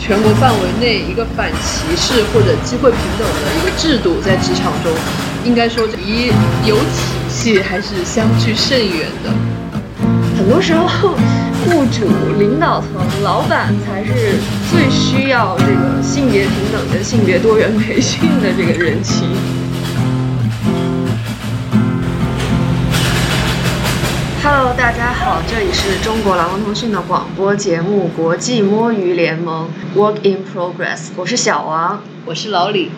全国范围内一个反歧视或者机会平等的一个制度在职场中，应该说离有体系还是相距甚远的。很多时候，雇主、领导层、老板才是最需要这个性别平等跟性别多元培训的这个人群。Hello，大家好，这里是中国劳工通讯的广播节目《国际摸鱼联盟》（Work in Progress），我是小王，我是老李。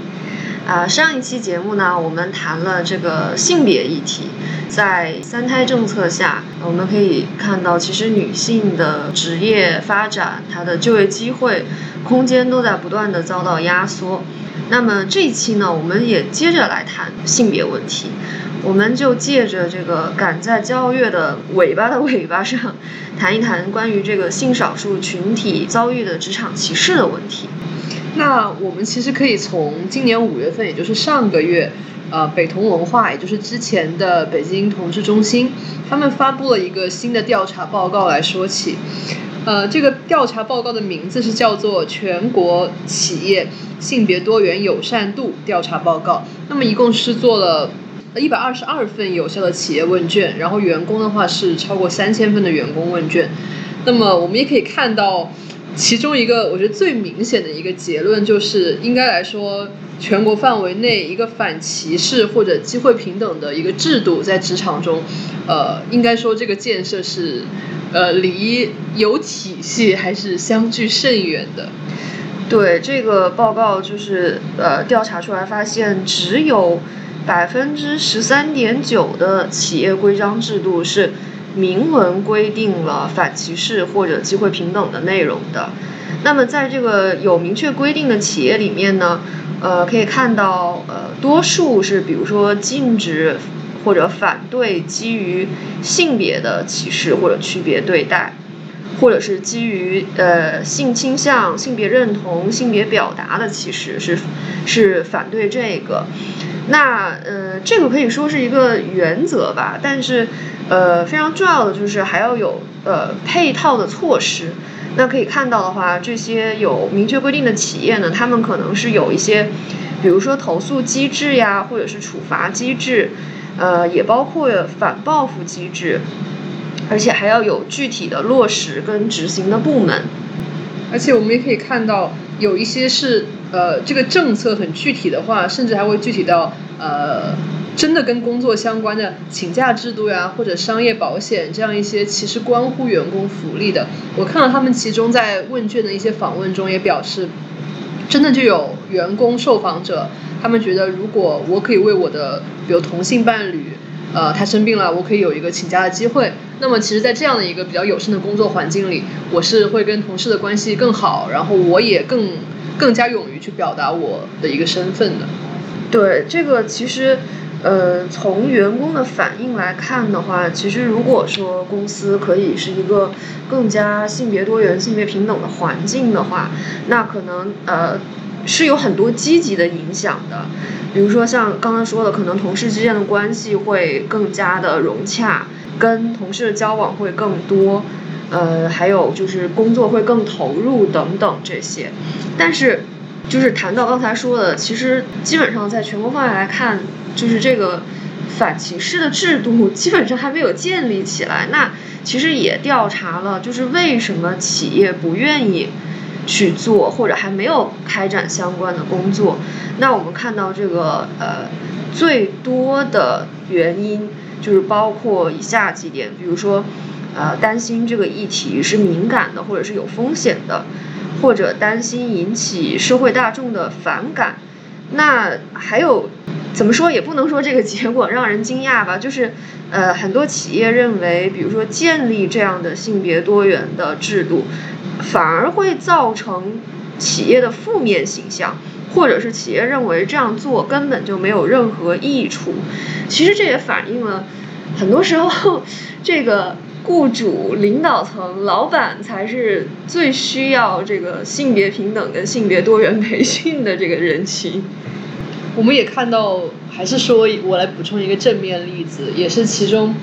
啊，上一期节目呢，我们谈了这个性别议题。在三胎政策下，我们可以看到，其实女性的职业发展、她的就业机会、空间都在不断的遭到压缩。那么这一期呢，我们也接着来谈性别问题，我们就借着这个赶在交月的尾巴的尾巴上，谈一谈关于这个性少数群体遭遇的职场歧视的问题。那我们其实可以从今年五月份，也就是上个月。呃，北同文化，也就是之前的北京同志中心，他们发布了一个新的调查报告来说起。呃，这个调查报告的名字是叫做《全国企业性别多元友善度调查报告》。那么一共是做了一百二十二份有效的企业问卷，然后员工的话是超过三千份的员工问卷。那么我们也可以看到。其中一个我觉得最明显的一个结论就是，应该来说，全国范围内一个反歧视或者机会平等的一个制度在职场中，呃，应该说这个建设是，呃，离有体系还是相距甚远的。对这个报告就是呃调查出来发现，只有百分之十三点九的企业规章制度是。明文规定了反歧视或者机会平等的内容的，那么在这个有明确规定的企业里面呢，呃，可以看到，呃，多数是比如说禁止或者反对基于性别的歧视或者区别对待，或者是基于呃性倾向、性别认同、性别表达的其实，是是反对这个。那呃，这个可以说是一个原则吧，但是。呃，非常重要的就是还要有呃配套的措施。那可以看到的话，这些有明确规定的企业呢，他们可能是有一些，比如说投诉机制呀，或者是处罚机制，呃，也包括反报复机制，而且还要有具体的落实跟执行的部门。而且我们也可以看到，有一些是呃这个政策很具体的话，甚至还会具体到呃。真的跟工作相关的请假制度呀，或者商业保险这样一些其实关乎员工福利的，我看到他们其中在问卷的一些访问中也表示，真的就有员工受访者，他们觉得如果我可以为我的比如同性伴侣，呃，他生病了，我可以有一个请假的机会，那么其实，在这样的一个比较友善的工作环境里，我是会跟同事的关系更好，然后我也更更加勇于去表达我的一个身份的。对，这个其实。呃，从员工的反应来看的话，其实如果说公司可以是一个更加性别多元、性别平等的环境的话，那可能呃是有很多积极的影响的。比如说像刚刚说的，可能同事之间的关系会更加的融洽，跟同事的交往会更多，呃，还有就是工作会更投入等等这些。但是，就是谈到刚才说的，其实基本上在全国范围来看。就是这个反歧视的制度基本上还没有建立起来。那其实也调查了，就是为什么企业不愿意去做，或者还没有开展相关的工作。那我们看到这个呃最多的原因就是包括以下几点，比如说呃担心这个议题是敏感的，或者是有风险的，或者担心引起社会大众的反感。那还有。怎么说也不能说这个结果让人惊讶吧，就是，呃，很多企业认为，比如说建立这样的性别多元的制度，反而会造成企业的负面形象，或者是企业认为这样做根本就没有任何益处。其实这也反映了，很多时候，这个雇主、领导层、老板才是最需要这个性别平等跟性别多元培训的这个人群。我们也看到，还是说我来补充一个正面例子，也是其中，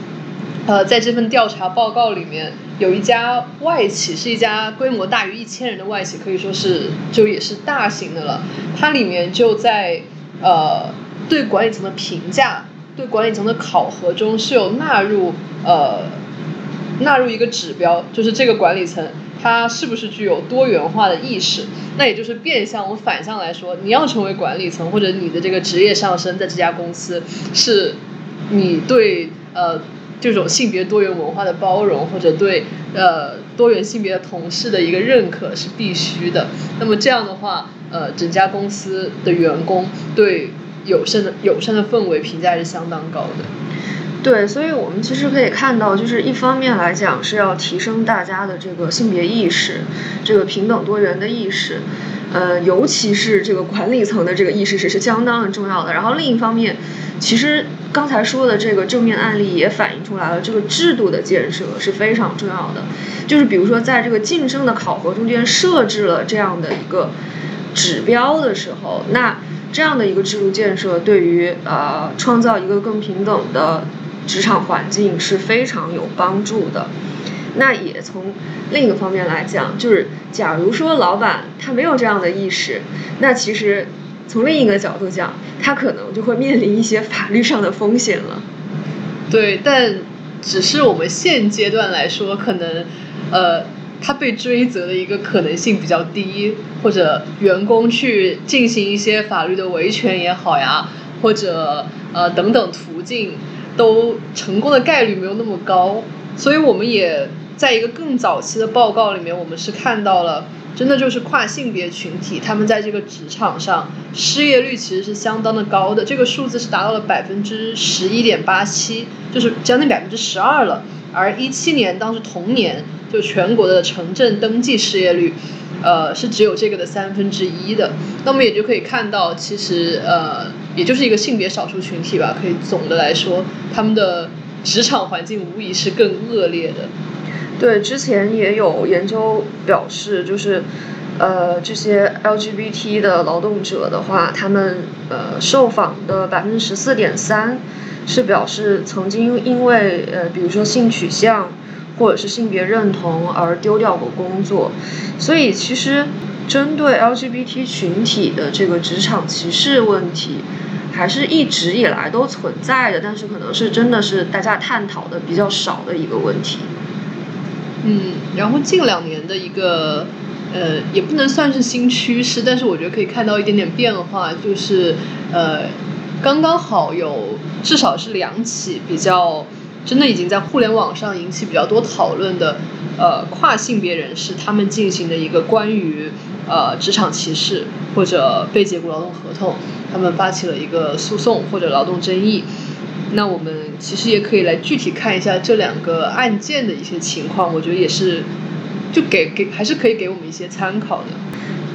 呃，在这份调查报告里面有一家外企，是一家规模大于一千人的外企，可以说是就也是大型的了。它里面就在呃对管理层的评价、对管理层的考核中是有纳入呃纳入一个指标，就是这个管理层他是不是具有多元化的意识。那也就是变相，我们反向来说，你要成为管理层或者你的这个职业上升在这家公司，是你对呃。这种性别多元文化的包容，或者对呃多元性别的同事的一个认可是必须的。那么这样的话，呃，整家公司的员工对友善的友善的氛围评价是相当高的。对，所以我们其实可以看到，就是一方面来讲是要提升大家的这个性别意识，这个平等多元的意识，呃，尤其是这个管理层的这个意识是是相当的重要的。然后另一方面，其实。刚才说的这个正面案例也反映出来了，这个制度的建设是非常重要的。就是比如说，在这个晋升的考核中间设置了这样的一个指标的时候，那这样的一个制度建设对于呃创造一个更平等的职场环境是非常有帮助的。那也从另一个方面来讲，就是假如说老板他没有这样的意识，那其实。从另一个角度讲，他可能就会面临一些法律上的风险了。对，但只是我们现阶段来说，可能呃，他被追责的一个可能性比较低，或者员工去进行一些法律的维权也好呀，或者呃等等途径，都成功的概率没有那么高。所以我们也在一个更早期的报告里面，我们是看到了。真的就是跨性别群体，他们在这个职场上失业率其实是相当的高的，这个数字是达到了百分之十一点八七，就是将近百分之十二了。而一七年当时同年，就全国的城镇登记失业率，呃，是只有这个的三分之一的。那么也就可以看到，其实呃，也就是一个性别少数群体吧。可以总的来说，他们的职场环境无疑是更恶劣的。对，之前也有研究表示，就是，呃，这些 LGBT 的劳动者的话，他们呃受访的百分之十四点三是表示曾经因为呃，比如说性取向或者是性别认同而丢掉过工作，所以其实针对 LGBT 群体的这个职场歧视问题，还是一直以来都存在的，但是可能是真的是大家探讨的比较少的一个问题。嗯，然后近两年的一个，呃，也不能算是新趋势，但是我觉得可以看到一点点变化，就是，呃，刚刚好有至少是两起比较真的已经在互联网上引起比较多讨论的，呃，跨性别人士他们进行的一个关于呃职场歧视或者被解雇劳动合同，他们发起了一个诉讼或者劳动争议。那我们其实也可以来具体看一下这两个案件的一些情况，我觉得也是，就给给还是可以给我们一些参考的。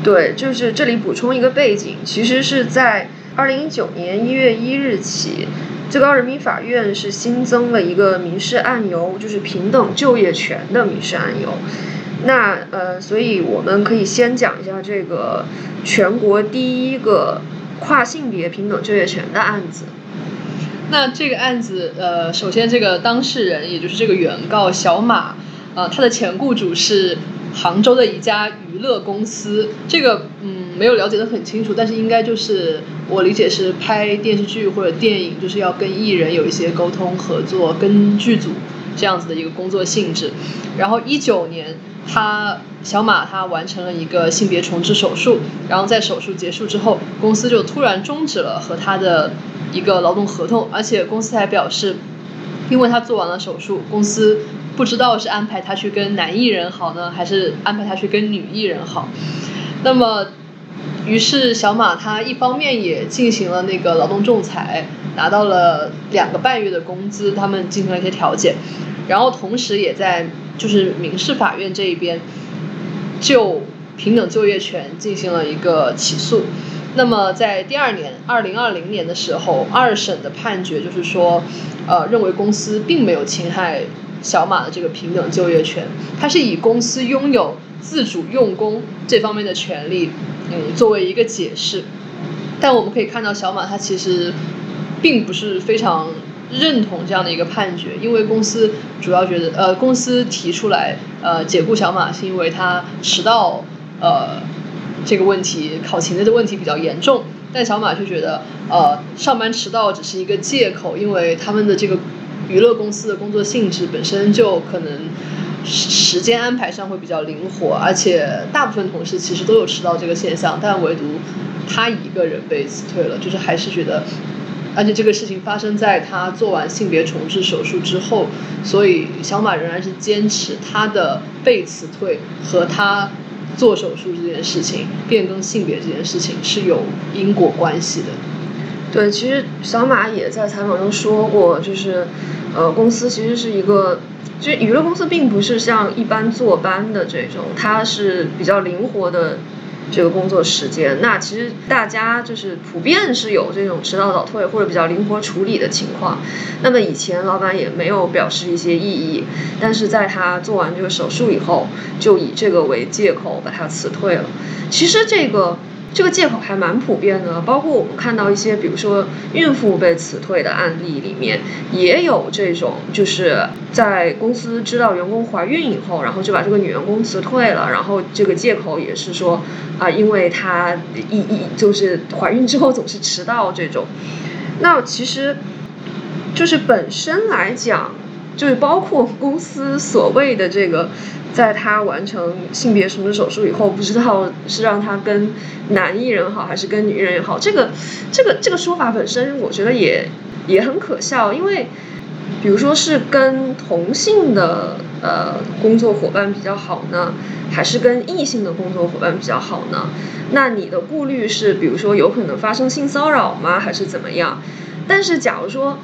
对，就是这里补充一个背景，其实是在二零一九年一月一日起，最高人民法院是新增了一个民事案由，就是平等就业权的民事案由。那呃，所以我们可以先讲一下这个全国第一个跨性别平等就业权的案子。那这个案子，呃，首先这个当事人，也就是这个原告小马，呃，他的前雇主是杭州的一家娱乐公司。这个，嗯，没有了解的很清楚，但是应该就是我理解是拍电视剧或者电影，就是要跟艺人有一些沟通合作，跟剧组这样子的一个工作性质。然后一九年，他小马他完成了一个性别重置手术，然后在手术结束之后，公司就突然终止了和他的。一个劳动合同，而且公司还表示，因为他做完了手术，公司不知道是安排他去跟男艺人好呢，还是安排他去跟女艺人好。那么，于是小马他一方面也进行了那个劳动仲裁，拿到了两个半月的工资，他们进行了一些调解，然后同时也在就是民事法院这一边，就平等就业权进行了一个起诉。那么在第二年，二零二零年的时候，二审的判决就是说，呃，认为公司并没有侵害小马的这个平等就业权，它是以公司拥有自主用工这方面的权利，嗯，作为一个解释。但我们可以看到，小马他其实并不是非常认同这样的一个判决，因为公司主要觉得，呃，公司提出来，呃，解雇小马是因为他迟到，呃，这个问题考勤的问题比较严重，但小马却觉得，呃，上班迟到只是一个借口，因为他们的这个娱乐公司的工作性质本身就可能时间安排上会比较灵活，而且大部分同事其实都有迟到这个现象，但唯独他一个人被辞退了，就是还是觉得。而且这个事情发生在他做完性别重置手术之后，所以小马仍然是坚持他的被辞退和他做手术这件事情、变更性别这件事情是有因果关系的。对，其实小马也在采访中说过，就是，呃，公司其实是一个，就娱乐公司并不是像一般坐班的这种，它是比较灵活的。这个工作时间，那其实大家就是普遍是有这种迟到早退或者比较灵活处理的情况。那么以前老板也没有表示一些异议，但是在他做完这个手术以后，就以这个为借口把他辞退了。其实这个。这个借口还蛮普遍的，包括我们看到一些，比如说孕妇被辞退的案例里面，也有这种，就是在公司知道员工怀孕以后，然后就把这个女员工辞退了，然后这个借口也是说，啊，因为她一一就是怀孕之后总是迟到这种。那其实，就是本身来讲，就是包括公司所谓的这个。在他完成性别重置手术以后，不知道是让他跟男艺人好，还是跟女艺人也好，这个这个这个说法本身，我觉得也也很可笑。因为，比如说是跟同性的呃工作伙伴比较好呢，还是跟异性的工作伙伴比较好呢？那你的顾虑是，比如说有可能发生性骚扰吗，还是怎么样？但是假如说。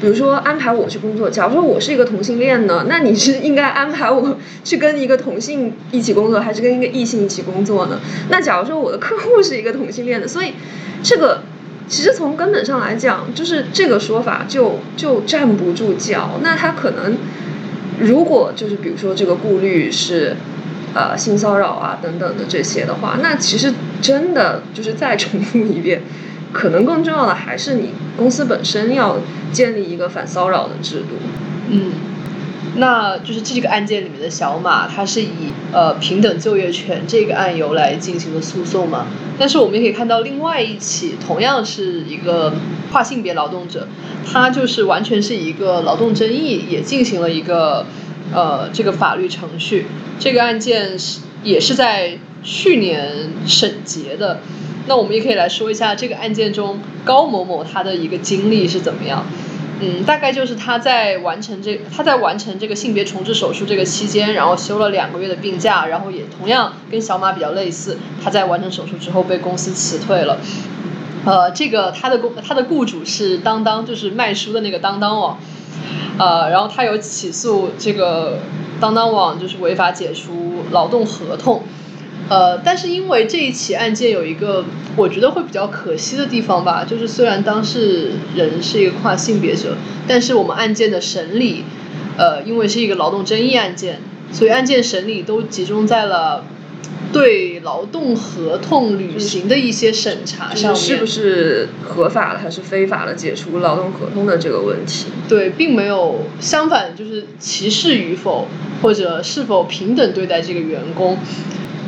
比如说安排我去工作，假如说我是一个同性恋呢，那你是应该安排我去跟一个同性一起工作，还是跟一个异性一起工作呢？那假如说我的客户是一个同性恋的，所以这个其实从根本上来讲，就是这个说法就就站不住脚。那他可能如果就是比如说这个顾虑是呃性骚扰啊等等的这些的话，那其实真的就是再重复一遍。可能更重要的还是你公司本身要建立一个反骚扰的制度。嗯，那就是这个案件里面的小马，他是以呃平等就业权这个案由来进行的诉讼嘛？但是我们也可以看到另外一起同样是一个跨性别劳动者，他就是完全是一个劳动争议，也进行了一个呃这个法律程序。这个案件是也是在去年审结的。那我们也可以来说一下这个案件中高某某他的一个经历是怎么样。嗯，大概就是他在完成这他在完成这个性别重置手术这个期间，然后休了两个月的病假，然后也同样跟小马比较类似，他在完成手术之后被公司辞退了。呃，这个他的公他的雇主是当当，就是卖书的那个当当网。呃，然后他有起诉这个当当网，就是违法解除劳动合同。呃，但是因为这一起案件有一个我觉得会比较可惜的地方吧，就是虽然当事人是一个跨性别者，但是我们案件的审理，呃，因为是一个劳动争议案件，所以案件审理都集中在了对劳动合同履行的一些审查上面，是不是合法的还是非法的解除劳动合同的这个问题。对，并没有相反，就是歧视与否或者是否平等对待这个员工。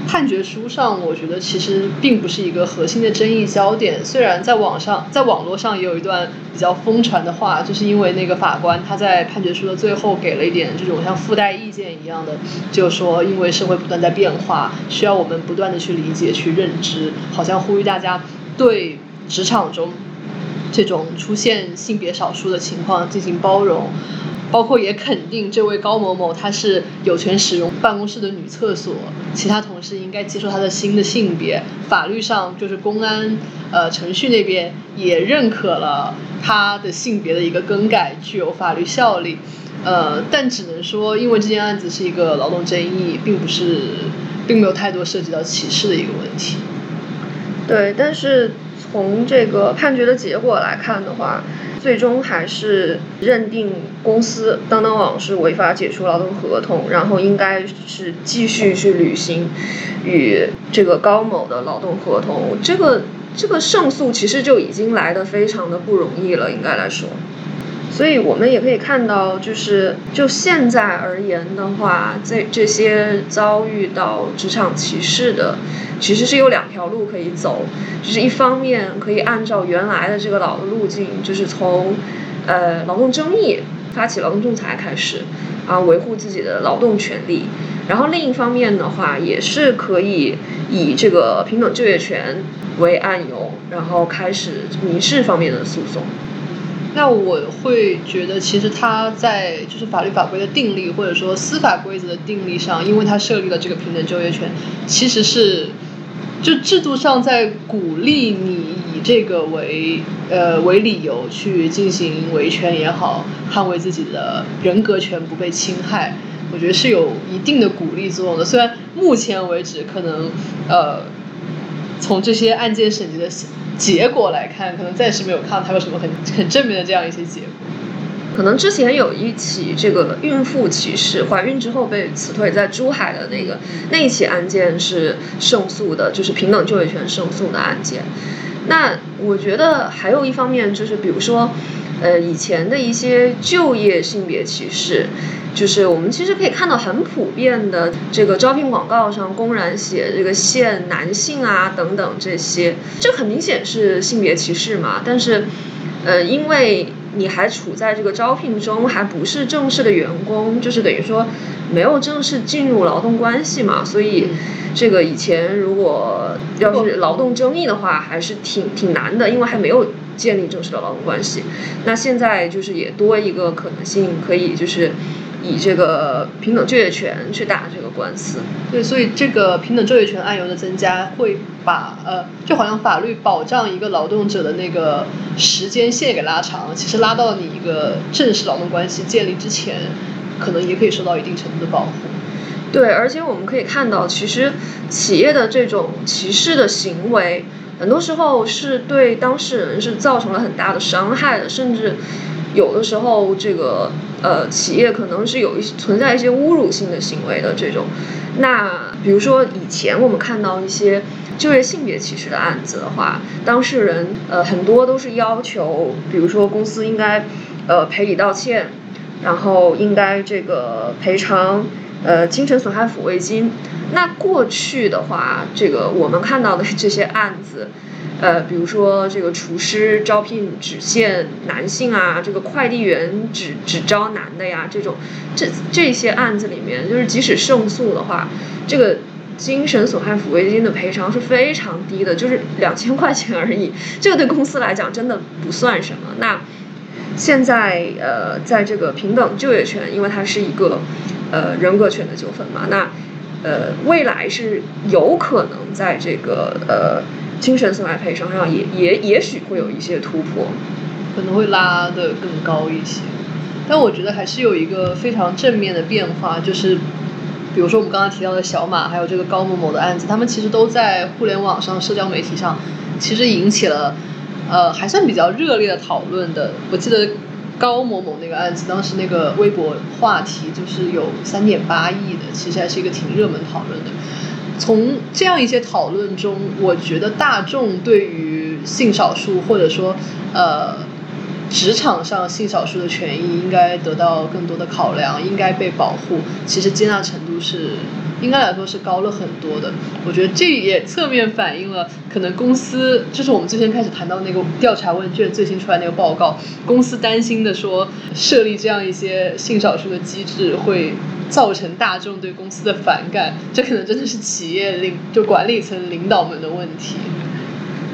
判决书上，我觉得其实并不是一个核心的争议焦点。虽然在网上，在网络上也有一段比较疯传的话，就是因为那个法官他在判决书的最后给了一点这种像附带意见一样的，就说因为社会不断在变化，需要我们不断的去理解、去认知，好像呼吁大家对职场中这种出现性别少数的情况进行包容。包括也肯定这位高某某，他是有权使用办公室的女厕所，其他同事应该接受他的新的性别。法律上就是公安呃程序那边也认可了他的性别的一个更改，具有法律效力。呃，但只能说，因为这件案子是一个劳动争议，并不是，并没有太多涉及到歧视的一个问题。对，但是从这个判决的结果来看的话。最终还是认定公司当当网是违法解除劳动合同，然后应该是继续去履行与这个高某的劳动合同。这个这个胜诉其实就已经来的非常的不容易了，应该来说。所以我们也可以看到，就是就现在而言的话，这这些遭遇到职场歧视的，其实是有两条路可以走，就是一方面可以按照原来的这个老的路径，就是从呃劳动争议发起劳动仲裁开始，啊维护自己的劳动权利，然后另一方面的话，也是可以以这个平等就业权为案由，然后开始民事方面的诉讼。那我会觉得，其实它在就是法律法规的定立，或者说司法规则的定立上，因为它设立了这个平等就业权，其实是就制度上在鼓励你以这个为呃为理由去进行维权也好，捍卫自己的人格权不被侵害，我觉得是有一定的鼓励作用的。虽然目前为止可能呃从这些案件审级的。结果来看，可能暂时没有看到它有什么很很正面的这样一些结果。可能之前有一起这个孕妇歧视，怀孕之后被辞退，在珠海的那个那一起案件是胜诉的，就是平等就业权胜诉的案件。那我觉得还有一方面就是，比如说，呃，以前的一些就业性别歧视。就是我们其实可以看到很普遍的这个招聘广告上公然写这个限男性啊等等这些，这很明显是性别歧视嘛。但是，呃，因为你还处在这个招聘中，还不是正式的员工，就是等于说没有正式进入劳动关系嘛，所以这个以前如果要是劳动争议的话，还是挺挺难的，因为还没有建立正式的劳动关系。那现在就是也多一个可能性，可以就是。以这个平等就业权去打这个官司，对，所以这个平等就业权案由的增加，会把呃，就好像法律保障一个劳动者的那个时间线给拉长，其实拉到你一个正式劳动关系建立之前，可能也可以受到一定程度的保护。对，而且我们可以看到，其实企业的这种歧视的行为，很多时候是对当事人是造成了很大的伤害的，甚至。有的时候，这个呃，企业可能是有一些存在一些侮辱性的行为的这种。那比如说以前我们看到一些就业性别歧视的案子的话，当事人呃很多都是要求，比如说公司应该呃赔礼道歉，然后应该这个赔偿呃精神损害抚慰金。那过去的话，这个我们看到的这些案子。呃，比如说这个厨师招聘只限男性啊，这个快递员只只招男的呀，这种这这些案子里面，就是即使胜诉的话，这个精神损害抚慰金的赔偿是非常低的，就是两千块钱而已，这个对公司来讲真的不算什么。那现在呃，在这个平等就业权，因为它是一个呃人格权的纠纷嘛，那呃未来是有可能在这个呃。精神损害赔偿上也也也许会有一些突破，可能会拉得更高一些。但我觉得还是有一个非常正面的变化，就是比如说我们刚刚提到的小马，还有这个高某某的案子，他们其实都在互联网上、社交媒体上，其实引起了呃还算比较热烈的讨论的。我记得高某某那个案子，当时那个微博话题就是有三点八亿的，其实还是一个挺热门讨论的。从这样一些讨论中，我觉得大众对于性少数或者说呃职场上性少数的权益应该得到更多的考量，应该被保护，其实接纳程度是应该来说是高了很多的。我觉得这也侧面反映了可能公司就是我们最先开始谈到那个调查问卷最新出来那个报告，公司担心的说设立这样一些性少数的机制会。造成大众对公司的反感，这可能真的是企业领就管理层领导们的问题。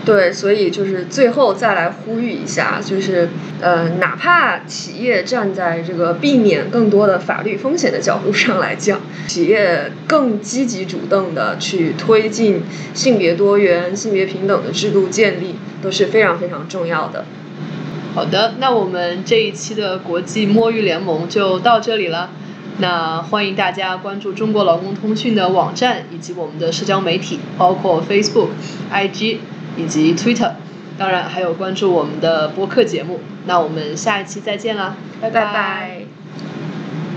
对，所以就是最后再来呼吁一下，就是呃，哪怕企业站在这个避免更多的法律风险的角度上来讲，企业更积极主动的去推进性别多元、性别平等的制度建立，都是非常非常重要的。好的，那我们这一期的国际摸鱼联盟就到这里了。那欢迎大家关注中国劳工通讯的网站以及我们的社交媒体，包括 Facebook、IG 以及 Twitter，当然还有关注我们的播客节目。那我们下一期再见啦，拜拜。